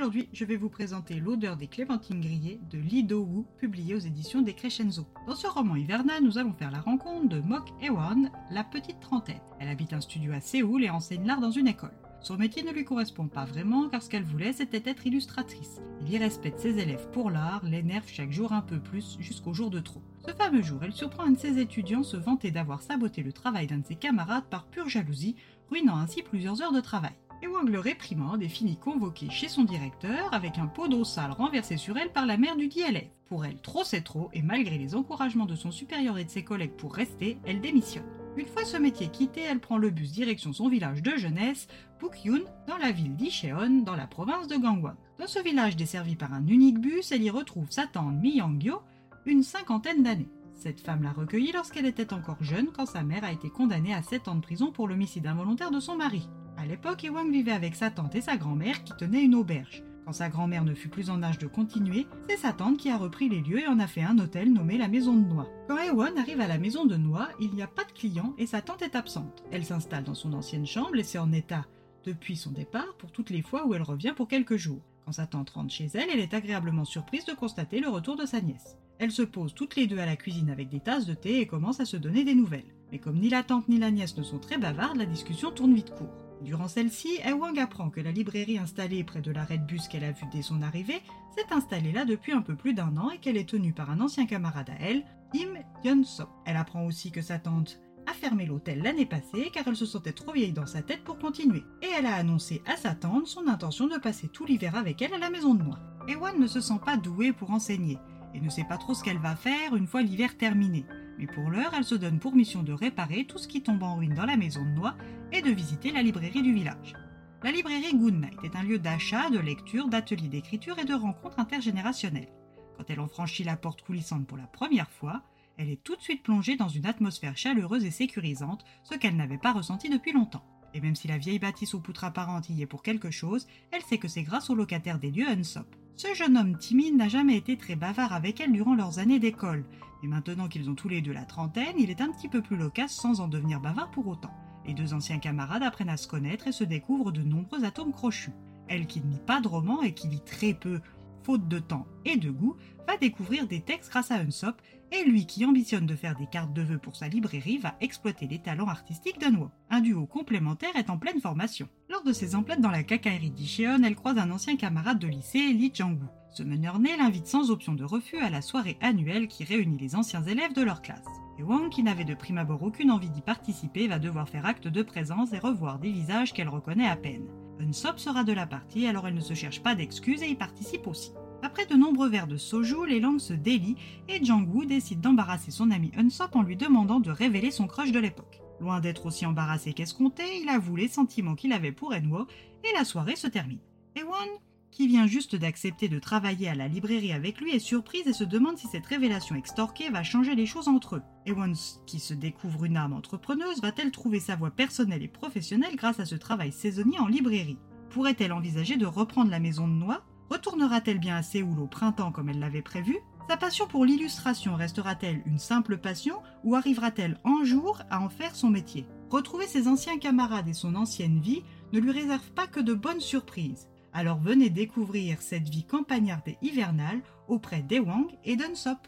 Aujourd'hui, je vais vous présenter L'odeur des clémentines grillées de Lee Do-woo, publié aux éditions des Crescenzo. Dans ce roman hivernal, nous allons faire la rencontre de Mok Ewon, la petite trentaine. Elle habite un studio à Séoul et enseigne l'art dans une école. Son métier ne lui correspond pas vraiment car ce qu'elle voulait c'était être illustratrice. Il y respecte ses élèves pour l'art, l'énerve chaque jour un peu plus jusqu'au jour de trop. Ce fameux jour, elle surprend un de ses étudiants se vanter d'avoir saboté le travail d'un de ses camarades par pure jalousie, ruinant ainsi plusieurs heures de travail. Ewang le réprimande et finit convoqué chez son directeur avec un pot d'eau sale renversé sur elle par la mère du dit élève. Pour elle, trop c'est trop et malgré les encouragements de son supérieur et de ses collègues pour rester, elle démissionne. Une fois ce métier quitté, elle prend le bus direction son village de jeunesse, Pukyun, dans la ville d'Icheon, dans la province de Gangwon. Dans ce village desservi par un unique bus, elle y retrouve sa tante Miyangyo, une cinquantaine d'années. Cette femme l'a recueillie lorsqu'elle était encore jeune quand sa mère a été condamnée à 7 ans de prison pour l'homicide involontaire de son mari. À l'époque, Ewang vivait avec sa tante et sa grand-mère qui tenaient une auberge. Quand sa grand-mère ne fut plus en âge de continuer, c'est sa tante qui a repris les lieux et en a fait un hôtel nommé la Maison de Noix. Quand Ewan arrive à la Maison de Noix, il n'y a pas de clients et sa tante est absente. Elle s'installe dans son ancienne chambre laissée en état depuis son départ pour toutes les fois où elle revient pour quelques jours. Quand sa tante rentre chez elle, elle est agréablement surprise de constater le retour de sa nièce. Elles se posent toutes les deux à la cuisine avec des tasses de thé et commencent à se donner des nouvelles. Mais comme ni la tante ni la nièce ne sont très bavardes, la discussion tourne vite court. Durant celle-ci, Ewang apprend que la librairie installée près de l'arrêt de bus qu'elle a vue dès son arrivée s'est installée là depuis un peu plus d'un an et qu'elle est tenue par un ancien camarade à elle, Im Yeon-so. Elle apprend aussi que sa tante a fermé l'hôtel l'année passée car elle se sentait trop vieille dans sa tête pour continuer. Et elle a annoncé à sa tante son intention de passer tout l'hiver avec elle à la maison de noix. Ewan ne se sent pas douée pour enseigner et ne sait pas trop ce qu'elle va faire une fois l'hiver terminé. Pour l'heure, elle se donne pour mission de réparer tout ce qui tombe en ruine dans la maison de noix et de visiter la librairie du village. La librairie Good Night est un lieu d'achat, de lecture, d'ateliers d'écriture et de rencontres intergénérationnelles. Quand elle en franchit la porte coulissante pour la première fois, elle est tout de suite plongée dans une atmosphère chaleureuse et sécurisante, ce qu'elle n'avait pas ressenti depuis longtemps. Et même si la vieille bâtisse aux poutres apparentes y est pour quelque chose, elle sait que c'est grâce aux locataires des lieux Unsop. Ce jeune homme timide n'a jamais été très bavard avec elle durant leurs années d'école, mais maintenant qu'ils ont tous les deux la trentaine, il est un petit peu plus loquace sans en devenir bavard pour autant. Les deux anciens camarades apprennent à se connaître et se découvrent de nombreux atomes crochus. Elle qui ne lit pas de romans et qui lit très peu, faute de temps et de goût, va découvrir des textes grâce à Unsop, et lui qui ambitionne de faire des cartes de vœux pour sa librairie va exploiter les talents artistiques d'Anwo. Un duo complémentaire est en pleine formation. Lors de ses emplettes dans la cacaillerie d'Icheon, elle croise un ancien camarade de lycée, Lee Jang-woo. Ce meneur né l'invite sans option de refus à la soirée annuelle qui réunit les anciens élèves de leur classe. Et Wang, qui n'avait de prime abord aucune envie d'y participer, va devoir faire acte de présence et revoir des visages qu'elle reconnaît à peine. Unsop sera de la partie, alors elle ne se cherche pas d'excuses et y participe aussi. Après de nombreux verres de soju, les langues se délient et Jang-woo décide d'embarrasser son ami Unsop en lui demandant de révéler son crush de l'époque. Loin d'être aussi embarrassé qu'escompté, il avoue les sentiments qu'il avait pour Enwo et la soirée se termine. Ewan, qui vient juste d'accepter de travailler à la librairie avec lui, est surprise et se demande si cette révélation extorquée va changer les choses entre eux. Ewan, qui se découvre une âme entrepreneuse, va-t-elle trouver sa voie personnelle et professionnelle grâce à ce travail saisonnier en librairie? Pourrait-elle envisager de reprendre la maison de noix? Retournera-t-elle bien à Séoul au printemps comme elle l'avait prévu? Sa passion pour l'illustration restera-t-elle une simple passion ou arrivera-t-elle un jour à en faire son métier? Retrouver ses anciens camarades et son ancienne vie ne lui réserve pas que de bonnes surprises. Alors venez découvrir cette vie campagnarde et hivernale auprès d'Ewang et d'Unsop.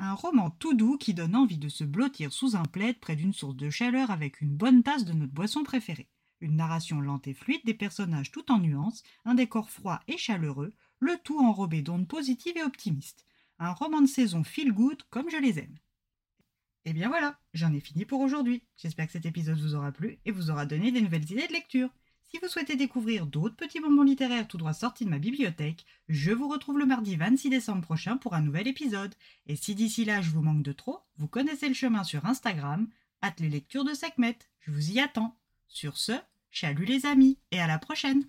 Un roman tout doux qui donne envie de se blottir sous un plaid près d'une source de chaleur avec une bonne tasse de notre boisson préférée. Une narration lente et fluide, des personnages tout en nuances, un décor froid et chaleureux, le tout enrobé d'ondes positives et optimistes. Un roman de saison feel good comme je les aime. Et bien voilà, j'en ai fini pour aujourd'hui. J'espère que cet épisode vous aura plu et vous aura donné des nouvelles idées de lecture. Si vous souhaitez découvrir d'autres petits bonbons littéraires tout droit sortis de ma bibliothèque, je vous retrouve le mardi 26 décembre prochain pour un nouvel épisode. Et si d'ici là je vous manque de trop, vous connaissez le chemin sur Instagram, hâte les lectures de Sekhmet. Je vous y attends. Sur ce, chalut les amis et à la prochaine!